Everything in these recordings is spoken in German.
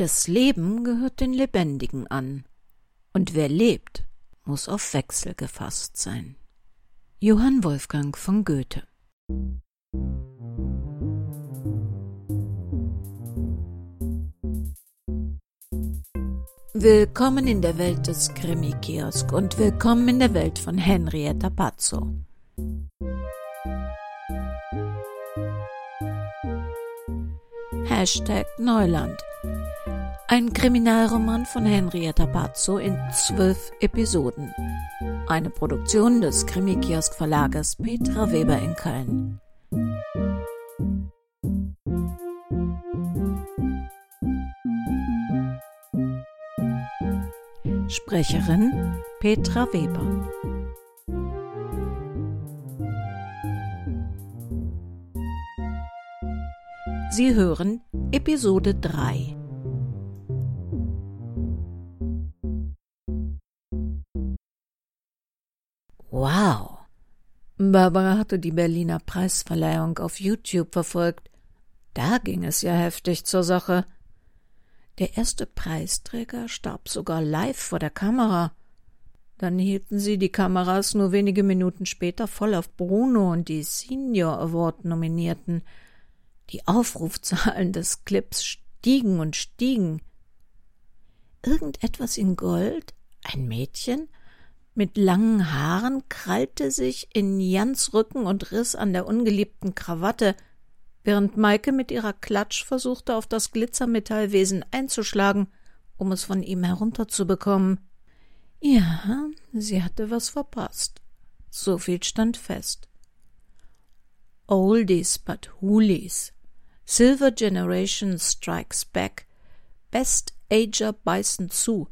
Das Leben gehört den Lebendigen an. Und wer lebt, muss auf Wechsel gefasst sein. Johann Wolfgang von Goethe Willkommen in der Welt des Krimi-Kiosk und willkommen in der Welt von Henrietta Pazzo. Hashtag Neuland. Ein Kriminalroman von Henrietta Pazzo in zwölf Episoden. Eine Produktion des Krimi-Kiosk Verlages Petra Weber in Köln. Sprecherin Petra Weber. Sie hören Episode 3. Barbara hatte die Berliner Preisverleihung auf YouTube verfolgt. Da ging es ja heftig zur Sache. Der erste Preisträger starb sogar live vor der Kamera. Dann hielten sie die Kameras nur wenige Minuten später voll auf Bruno und die Senior Award Nominierten. Die Aufrufzahlen des Clips stiegen und stiegen. Irgendetwas in Gold, ein Mädchen mit langen Haaren, krallte sich in Jans Rücken und riss an der ungeliebten Krawatte – während Maike mit ihrer Klatsch versuchte, auf das Glitzermetallwesen einzuschlagen, um es von ihm herunterzubekommen. Ja, sie hatte was verpasst. So viel stand fest. Oldies but Hoolies. Silver Generation Strikes Back. Best Ager beißen zu,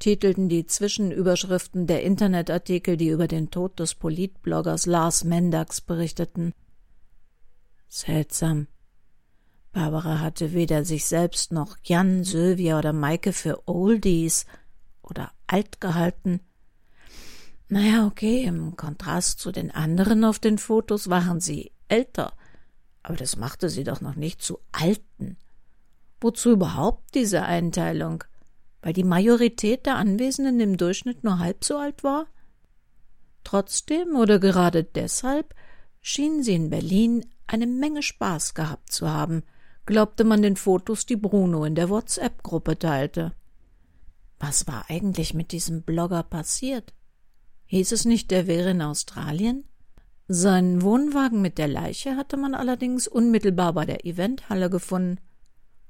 titelten die Zwischenüberschriften der Internetartikel, die über den Tod des Politbloggers Lars Mendax berichteten. Seltsam. Barbara hatte weder sich selbst noch Jan, Sylvia oder Maike für Oldies oder alt gehalten. Naja, okay, im Kontrast zu den anderen auf den Fotos waren sie älter, aber das machte sie doch noch nicht zu Alten. Wozu überhaupt diese Einteilung? Weil die Majorität der Anwesenden im Durchschnitt nur halb so alt war? Trotzdem oder gerade deshalb schien sie in Berlin eine Menge Spaß gehabt zu haben, glaubte man den Fotos, die Bruno in der WhatsApp-Gruppe teilte. Was war eigentlich mit diesem Blogger passiert? Hieß es nicht, der wäre in Australien? Seinen Wohnwagen mit der Leiche hatte man allerdings unmittelbar bei der Eventhalle gefunden,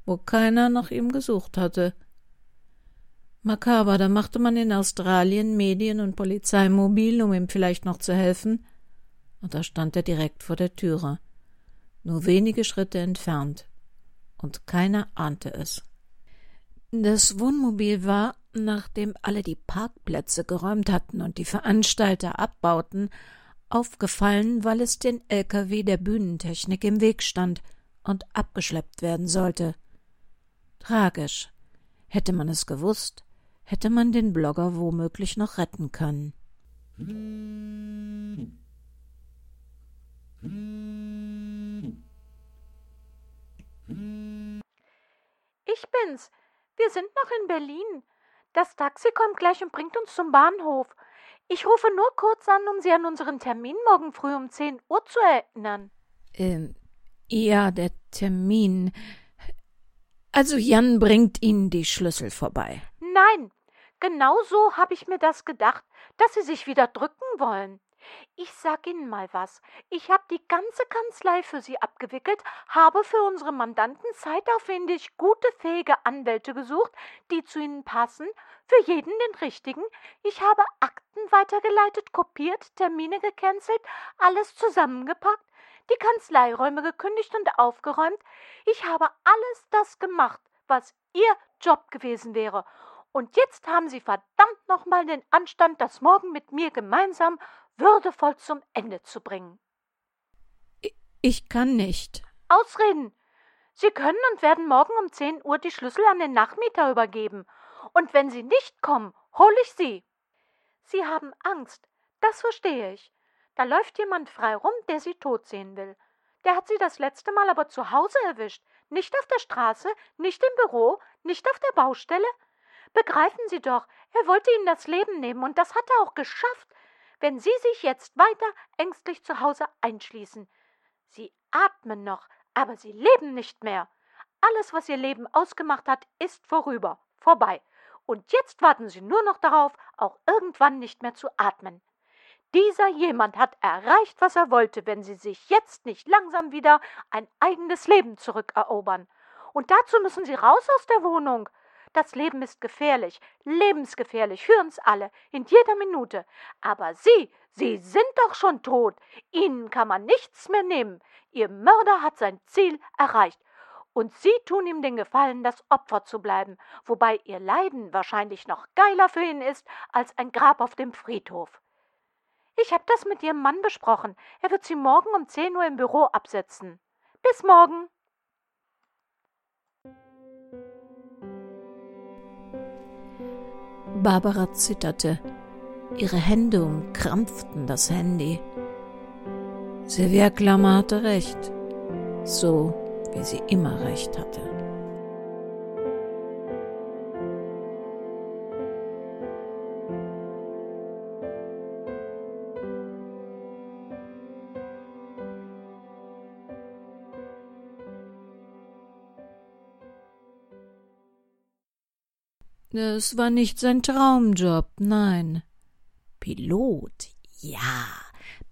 wo keiner nach ihm gesucht hatte. Makaber, da machte man in Australien Medien und Polizei mobil, um ihm vielleicht noch zu helfen, und da stand er direkt vor der Türe nur wenige Schritte entfernt, und keiner ahnte es. Das Wohnmobil war, nachdem alle die Parkplätze geräumt hatten und die Veranstalter abbauten, aufgefallen, weil es den LKW der Bühnentechnik im Weg stand und abgeschleppt werden sollte. Tragisch. Hätte man es gewusst, hätte man den Blogger womöglich noch retten können. Ich bin's. Wir sind noch in Berlin. Das Taxi kommt gleich und bringt uns zum Bahnhof. Ich rufe nur kurz an, um Sie an unseren Termin morgen früh um 10 Uhr zu erinnern. Ähm, ja, der Termin. Also Jan bringt Ihnen die Schlüssel vorbei. Nein, genau so habe ich mir das gedacht, dass Sie sich wieder drücken wollen. Ich sag Ihnen mal was. Ich habe die ganze Kanzlei für Sie abgewickelt, habe für unsere Mandanten zeitaufwendig gute, fähige Anwälte gesucht, die zu Ihnen passen, für jeden den richtigen. Ich habe Akten weitergeleitet, kopiert, Termine gecancelt, alles zusammengepackt, die Kanzleiräume gekündigt und aufgeräumt. Ich habe alles das gemacht, was Ihr Job gewesen wäre. Und jetzt haben Sie verdammt nochmal den Anstand, das morgen mit mir gemeinsam würdevoll zum Ende zu bringen. Ich kann nicht. Ausreden. Sie können und werden morgen um zehn Uhr die Schlüssel an den Nachmieter übergeben. Und wenn Sie nicht kommen, hole ich Sie. Sie haben Angst. Das verstehe ich. Da läuft jemand frei rum, der Sie tot sehen will. Der hat Sie das letzte Mal aber zu Hause erwischt. Nicht auf der Straße, nicht im Büro, Nicht auf der Baustelle? Begreifen Sie doch, er wollte Ihnen das Leben nehmen, und das hat er auch geschafft, wenn Sie sich jetzt weiter ängstlich zu Hause einschließen. Sie atmen noch, aber Sie leben nicht mehr. Alles, was Ihr Leben ausgemacht hat, ist vorüber, vorbei. Und jetzt warten Sie nur noch darauf, auch irgendwann nicht mehr zu atmen. Dieser jemand hat erreicht, was er wollte, wenn Sie sich jetzt nicht langsam wieder ein eigenes Leben zurückerobern. Und dazu müssen Sie raus aus der Wohnung. Das Leben ist gefährlich, lebensgefährlich für uns alle, in jeder Minute. Aber Sie, Sie sind doch schon tot. Ihnen kann man nichts mehr nehmen. Ihr Mörder hat sein Ziel erreicht. Und Sie tun ihm den Gefallen, das Opfer zu bleiben, wobei Ihr Leiden wahrscheinlich noch geiler für ihn ist als ein Grab auf dem Friedhof. Ich habe das mit Ihrem Mann besprochen. Er wird Sie morgen um 10 Uhr im Büro absetzen. Bis morgen. Barbara zitterte. Ihre Hände umkrampften das Handy. Silvia Klammer hatte recht. So wie sie immer recht hatte. Es war nicht sein Traumjob, nein. Pilot, ja.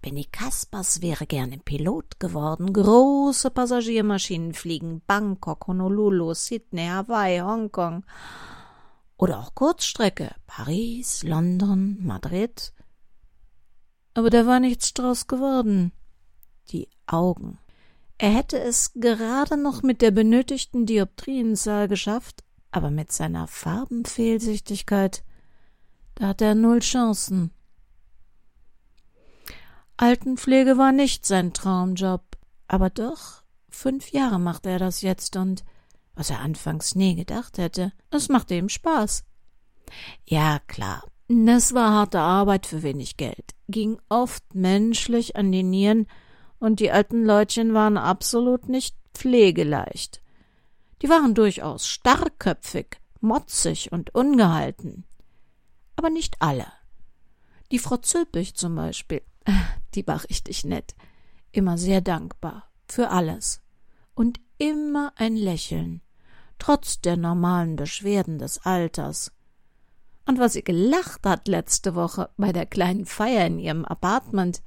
Benny Kaspers wäre gerne Pilot geworden. Große Passagiermaschinen fliegen Bangkok, Honolulu, Sydney, Hawaii, Hongkong. Oder auch Kurzstrecke Paris, London, Madrid. Aber da war nichts draus geworden. Die Augen. Er hätte es gerade noch mit der benötigten Dioptrienzahl geschafft, aber mit seiner Farbenfehlsichtigkeit, da hat er null Chancen. Altenpflege war nicht sein Traumjob, aber doch, fünf Jahre macht er das jetzt und, was er anfangs nie gedacht hätte, es machte ihm Spaß. Ja, klar, das war harte Arbeit für wenig Geld, ging oft menschlich an die Nieren, und die alten Leutchen waren absolut nicht pflegeleicht. Die waren durchaus starrköpfig, motzig und ungehalten. Aber nicht alle. Die Frau Zülpich zum Beispiel, die war richtig nett, immer sehr dankbar für alles und immer ein Lächeln, trotz der normalen Beschwerden des Alters. Und was sie gelacht hat letzte Woche bei der kleinen Feier in ihrem Apartment.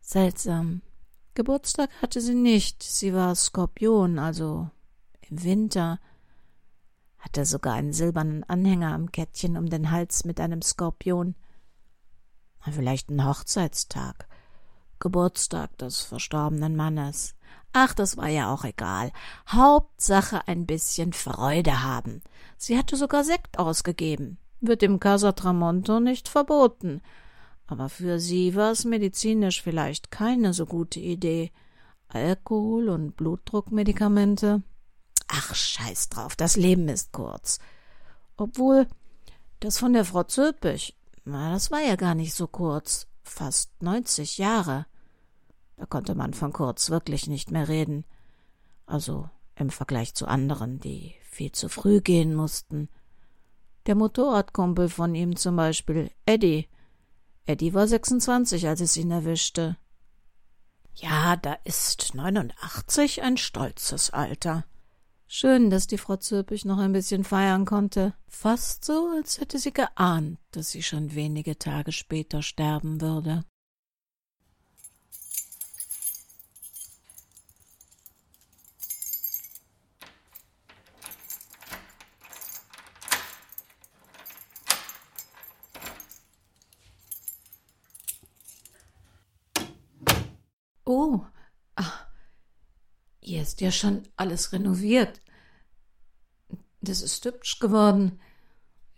Seltsam. Geburtstag hatte sie nicht, sie war Skorpion, also im Winter, hatte sogar einen silbernen Anhänger am Kettchen um den Hals mit einem Skorpion. Vielleicht ein Hochzeitstag, Geburtstag des verstorbenen Mannes. Ach, das war ja auch egal. Hauptsache ein bisschen Freude haben. Sie hatte sogar Sekt ausgegeben. Wird im Casa Tramonto nicht verboten. Aber für sie war es medizinisch vielleicht keine so gute Idee. Alkohol und Blutdruckmedikamente Ach, scheiß drauf, das Leben ist kurz. Obwohl, das von der Frau Zülpich, na, das war ja gar nicht so kurz. Fast neunzig Jahre. Da konnte man von kurz wirklich nicht mehr reden. Also im Vergleich zu anderen, die viel zu früh gehen mussten. Der Motorradkumpel von ihm zum Beispiel, Eddie. Eddie war 26, als es ihn erwischte. Ja, da ist 89 ein stolzes Alter. Schön, dass die Frau Zürpich noch ein bisschen feiern konnte. Fast so, als hätte sie geahnt, dass sie schon wenige Tage später sterben würde. Oh, ist ja schon alles renoviert. Das ist hübsch geworden.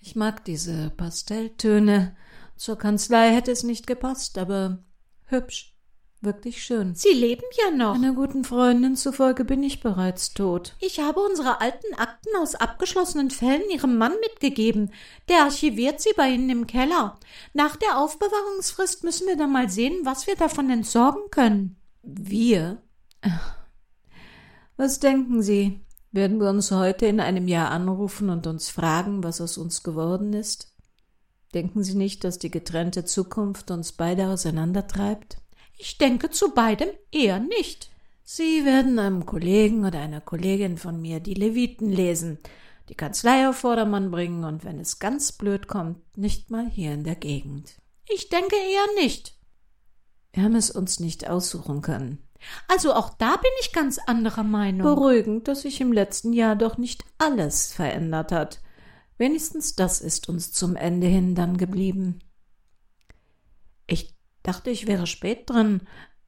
Ich mag diese Pastelltöne. Zur Kanzlei hätte es nicht gepasst, aber hübsch. Wirklich schön. Sie leben ja noch. Einer guten Freundin zufolge bin ich bereits tot. Ich habe unsere alten Akten aus abgeschlossenen Fällen Ihrem Mann mitgegeben. Der archiviert sie bei Ihnen im Keller. Nach der Aufbewahrungsfrist müssen wir dann mal sehen, was wir davon entsorgen können. Wir? Was denken Sie? Werden wir uns heute in einem Jahr anrufen und uns fragen, was aus uns geworden ist? Denken Sie nicht, dass die getrennte Zukunft uns beide auseinandertreibt? Ich denke zu beidem eher nicht. Sie werden einem Kollegen oder einer Kollegin von mir die Leviten lesen, die Kanzlei auf Vordermann bringen und wenn es ganz blöd kommt, nicht mal hier in der Gegend. Ich denke eher nicht. Wir haben es uns nicht aussuchen können. Also auch da bin ich ganz anderer Meinung. Beruhigend, dass sich im letzten Jahr doch nicht alles verändert hat. Wenigstens das ist uns zum Ende hin dann geblieben. Ich dachte, ich wäre spät dran.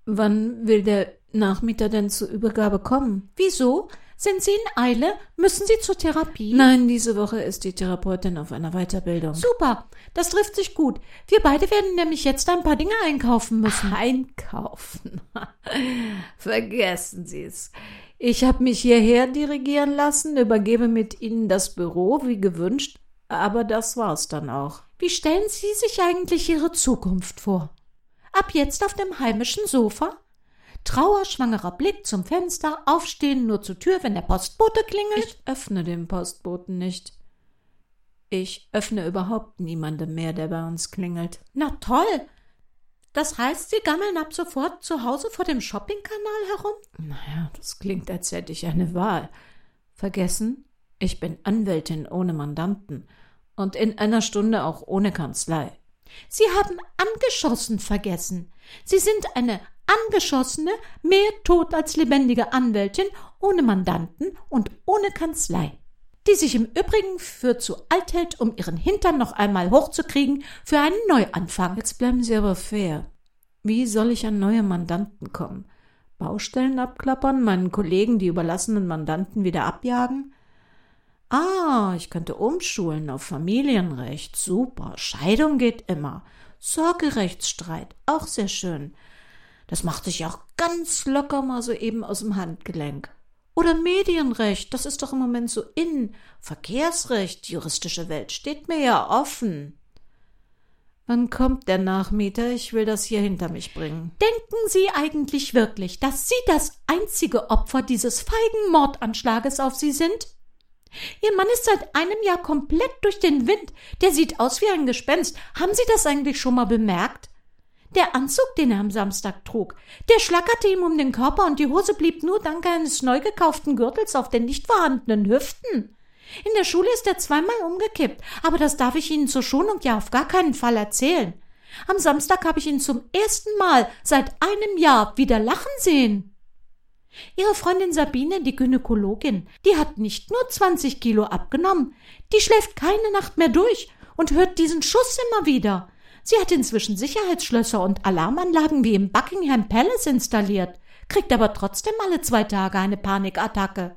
Wann will der Nachmieter denn zur Übergabe kommen? Wieso? Sind Sie in Eile? Müssen Sie zur Therapie? Nein, diese Woche ist die Therapeutin auf einer Weiterbildung. Super, das trifft sich gut. Wir beide werden nämlich jetzt ein paar Dinge einkaufen müssen. Einkaufen? Vergessen Sie es. Ich habe mich hierher dirigieren lassen, übergebe mit Ihnen das Büro wie gewünscht, aber das war's dann auch. Wie stellen Sie sich eigentlich Ihre Zukunft vor? Ab jetzt auf dem heimischen Sofa? Trauerschwangerer Blick zum Fenster, aufstehen nur zur Tür, wenn der Postbote klingelt. Ich öffne den Postboten nicht. Ich öffne überhaupt niemandem mehr, der bei uns klingelt. Na toll! Das heißt, Sie gammeln ab sofort zu Hause vor dem Shoppingkanal herum? Naja, das klingt, als hätte ich eine Wahl. Vergessen? Ich bin Anwältin ohne Mandanten und in einer Stunde auch ohne Kanzlei. Sie haben angeschossen vergessen. Sie sind eine angeschossene, mehr tot als lebendige Anwältin, ohne Mandanten und ohne Kanzlei, die sich im Übrigen für zu alt hält, um ihren Hintern noch einmal hochzukriegen für einen Neuanfang. Jetzt bleiben Sie aber fair. Wie soll ich an neue Mandanten kommen? Baustellen abklappern, meinen Kollegen die überlassenen Mandanten wieder abjagen? Ah, ich könnte umschulen auf Familienrecht. Super. Scheidung geht immer. Sorgerechtsstreit. Auch sehr schön. Das macht sich auch ganz locker mal so eben aus dem Handgelenk. Oder Medienrecht, das ist doch im Moment so in. Verkehrsrecht, juristische Welt steht mir ja offen. Wann kommt der Nachmieter? Ich will das hier hinter mich bringen. Denken Sie eigentlich wirklich, dass Sie das einzige Opfer dieses feigen Mordanschlages auf Sie sind? Ihr Mann ist seit einem Jahr komplett durch den Wind. Der sieht aus wie ein Gespenst. Haben Sie das eigentlich schon mal bemerkt? Der Anzug, den er am Samstag trug, der schlackerte ihm um den Körper und die Hose blieb nur dank eines neu gekauften Gürtels auf den nicht vorhandenen Hüften. In der Schule ist er zweimal umgekippt, aber das darf ich Ihnen zur Schonung ja auf gar keinen Fall erzählen. Am Samstag habe ich ihn zum ersten Mal seit einem Jahr wieder lachen sehen. Ihre Freundin Sabine, die Gynäkologin, die hat nicht nur 20 Kilo abgenommen, die schläft keine Nacht mehr durch und hört diesen Schuss immer wieder. Sie hat inzwischen Sicherheitsschlösser und Alarmanlagen wie im Buckingham Palace installiert, kriegt aber trotzdem alle zwei Tage eine Panikattacke.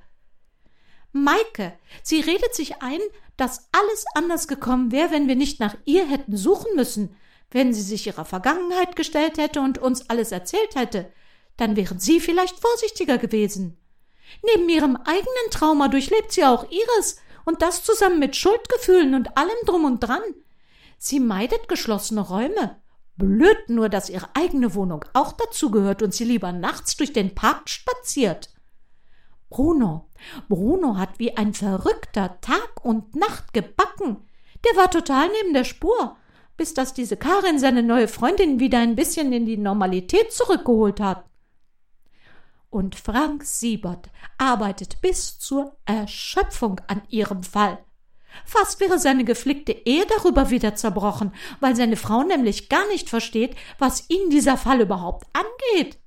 Maike, sie redet sich ein, dass alles anders gekommen wäre, wenn wir nicht nach ihr hätten suchen müssen, wenn sie sich ihrer Vergangenheit gestellt hätte und uns alles erzählt hätte, dann wären sie vielleicht vorsichtiger gewesen. Neben ihrem eigenen Trauma durchlebt sie auch ihres, und das zusammen mit Schuldgefühlen und allem drum und dran. Sie meidet geschlossene Räume. Blöd nur, dass ihre eigene Wohnung auch dazugehört und sie lieber nachts durch den Park spaziert. Bruno, Bruno hat wie ein Verrückter Tag und Nacht gebacken. Der war total neben der Spur, bis dass diese Karin seine neue Freundin wieder ein bisschen in die Normalität zurückgeholt hat. Und Frank Siebert arbeitet bis zur Erschöpfung an ihrem Fall. Fast wäre seine geflickte Ehe darüber wieder zerbrochen, weil seine Frau nämlich gar nicht versteht, was ihn dieser Fall überhaupt angeht.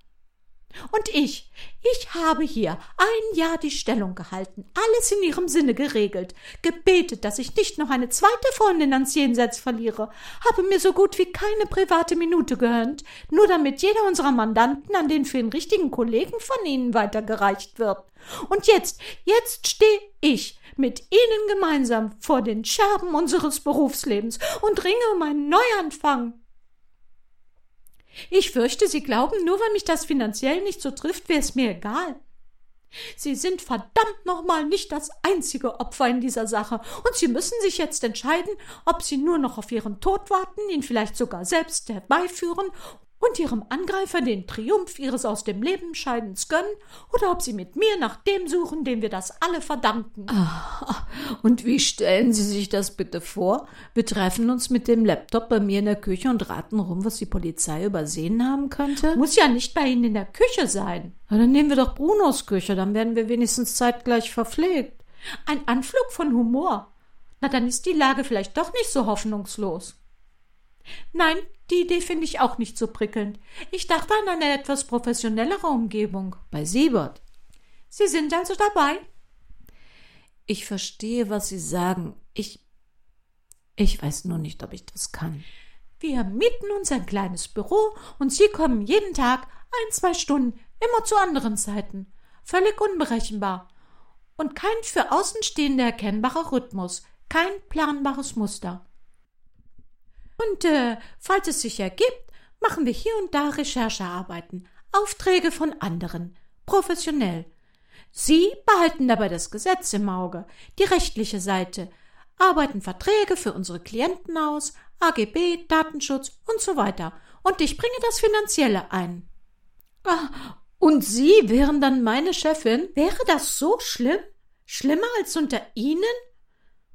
Und ich, ich habe hier ein Jahr die Stellung gehalten, alles in ihrem Sinne geregelt, gebetet, dass ich nicht noch eine zweite Freundin ans Jenseits verliere, habe mir so gut wie keine private Minute gehört, nur damit jeder unserer Mandanten an den für den richtigen Kollegen von Ihnen weitergereicht wird. Und jetzt, jetzt stehe ich mit Ihnen gemeinsam vor den Scherben unseres Berufslebens und ringe um einen Neuanfang. Ich fürchte, Sie glauben, nur weil mich das finanziell nicht so trifft, wäre es mir egal. Sie sind verdammt nochmal nicht das einzige Opfer in dieser Sache, und Sie müssen sich jetzt entscheiden, ob Sie nur noch auf Ihren Tod warten, ihn vielleicht sogar selbst herbeiführen, und ihrem Angreifer den Triumph ihres aus dem Leben Scheidens gönnen oder ob sie mit mir nach dem suchen, dem wir das alle verdanken. Ah, und wie stellen Sie sich das bitte vor? Wir treffen uns mit dem Laptop bei mir in der Küche und raten rum, was die Polizei übersehen haben könnte? Muss ja nicht bei Ihnen in der Küche sein. Na, dann nehmen wir doch Brunos Küche, dann werden wir wenigstens zeitgleich verpflegt. Ein Anflug von Humor. Na, dann ist die Lage vielleicht doch nicht so hoffnungslos. Nein, die Idee finde ich auch nicht so prickelnd. Ich dachte an eine etwas professionellere Umgebung. Bei Siebert. Sie sind also dabei? Ich verstehe, was Sie sagen. Ich. Ich weiß nur nicht, ob ich das kann. Wir mieten uns ein kleines Büro und Sie kommen jeden Tag ein, zwei Stunden, immer zu anderen Zeiten. Völlig unberechenbar. Und kein für Außenstehende erkennbarer Rhythmus, kein planbares Muster. Und äh, falls es sich ergibt, machen wir hier und da Recherchearbeiten, Aufträge von anderen, professionell. Sie behalten dabei das Gesetz im Auge, die rechtliche Seite, arbeiten Verträge für unsere Klienten aus, AGB, Datenschutz und so weiter. Und ich bringe das Finanzielle ein. Ah, und Sie wären dann meine Chefin? Wäre das so schlimm? Schlimmer als unter Ihnen?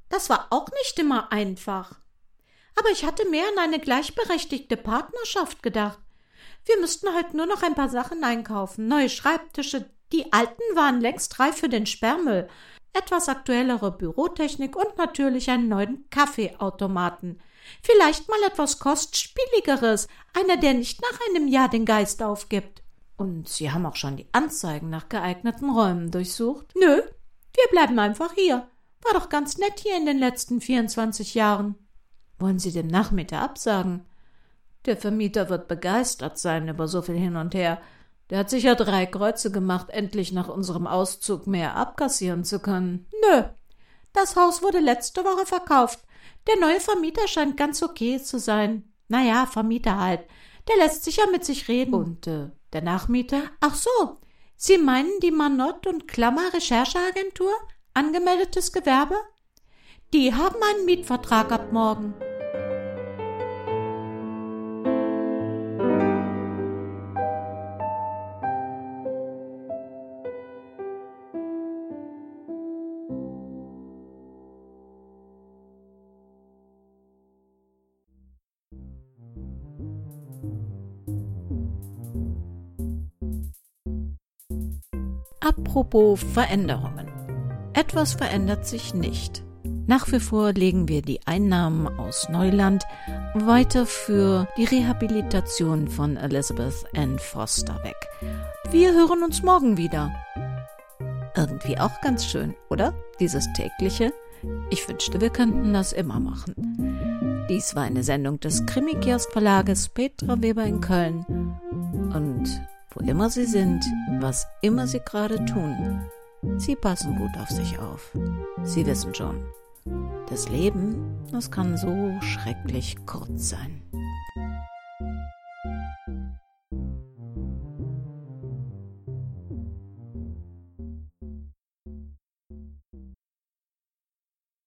Das war auch nicht immer einfach aber ich hatte mehr an eine gleichberechtigte Partnerschaft gedacht. Wir müssten halt nur noch ein paar Sachen einkaufen, neue Schreibtische, die alten waren längst reif für den Sperrmüll, etwas aktuellere Bürotechnik und natürlich einen neuen Kaffeeautomaten. Vielleicht mal etwas kostspieligeres, einer, der nicht nach einem Jahr den Geist aufgibt. Und Sie haben auch schon die Anzeigen nach geeigneten Räumen durchsucht? Nö, wir bleiben einfach hier. War doch ganz nett hier in den letzten 24 Jahren. Wollen Sie dem Nachmieter absagen? Der Vermieter wird begeistert sein über so viel hin und her. Der hat sicher drei Kreuze gemacht, endlich nach unserem Auszug mehr abkassieren zu können. Nö. Das Haus wurde letzte Woche verkauft. Der neue Vermieter scheint ganz okay zu sein. Naja, Vermieter halt. Der lässt sich ja mit sich reden. Und äh, der Nachmieter? Ach so. Sie meinen die Manott und Klammer Rechercheagentur? Angemeldetes Gewerbe? Die haben einen Mietvertrag ab morgen. Apropos Veränderungen. Etwas verändert sich nicht. Nach wie vor legen wir die Einnahmen aus Neuland weiter für die Rehabilitation von Elizabeth Ann Foster weg. Wir hören uns morgen wieder. Irgendwie auch ganz schön, oder? Dieses tägliche. Ich wünschte, wir könnten das immer machen. Dies war eine Sendung des Krimikiosk Verlages Petra Weber in Köln. Und wo immer Sie sind, was immer Sie gerade tun, Sie passen gut auf sich auf. Sie wissen schon, das Leben, das kann so schrecklich kurz sein.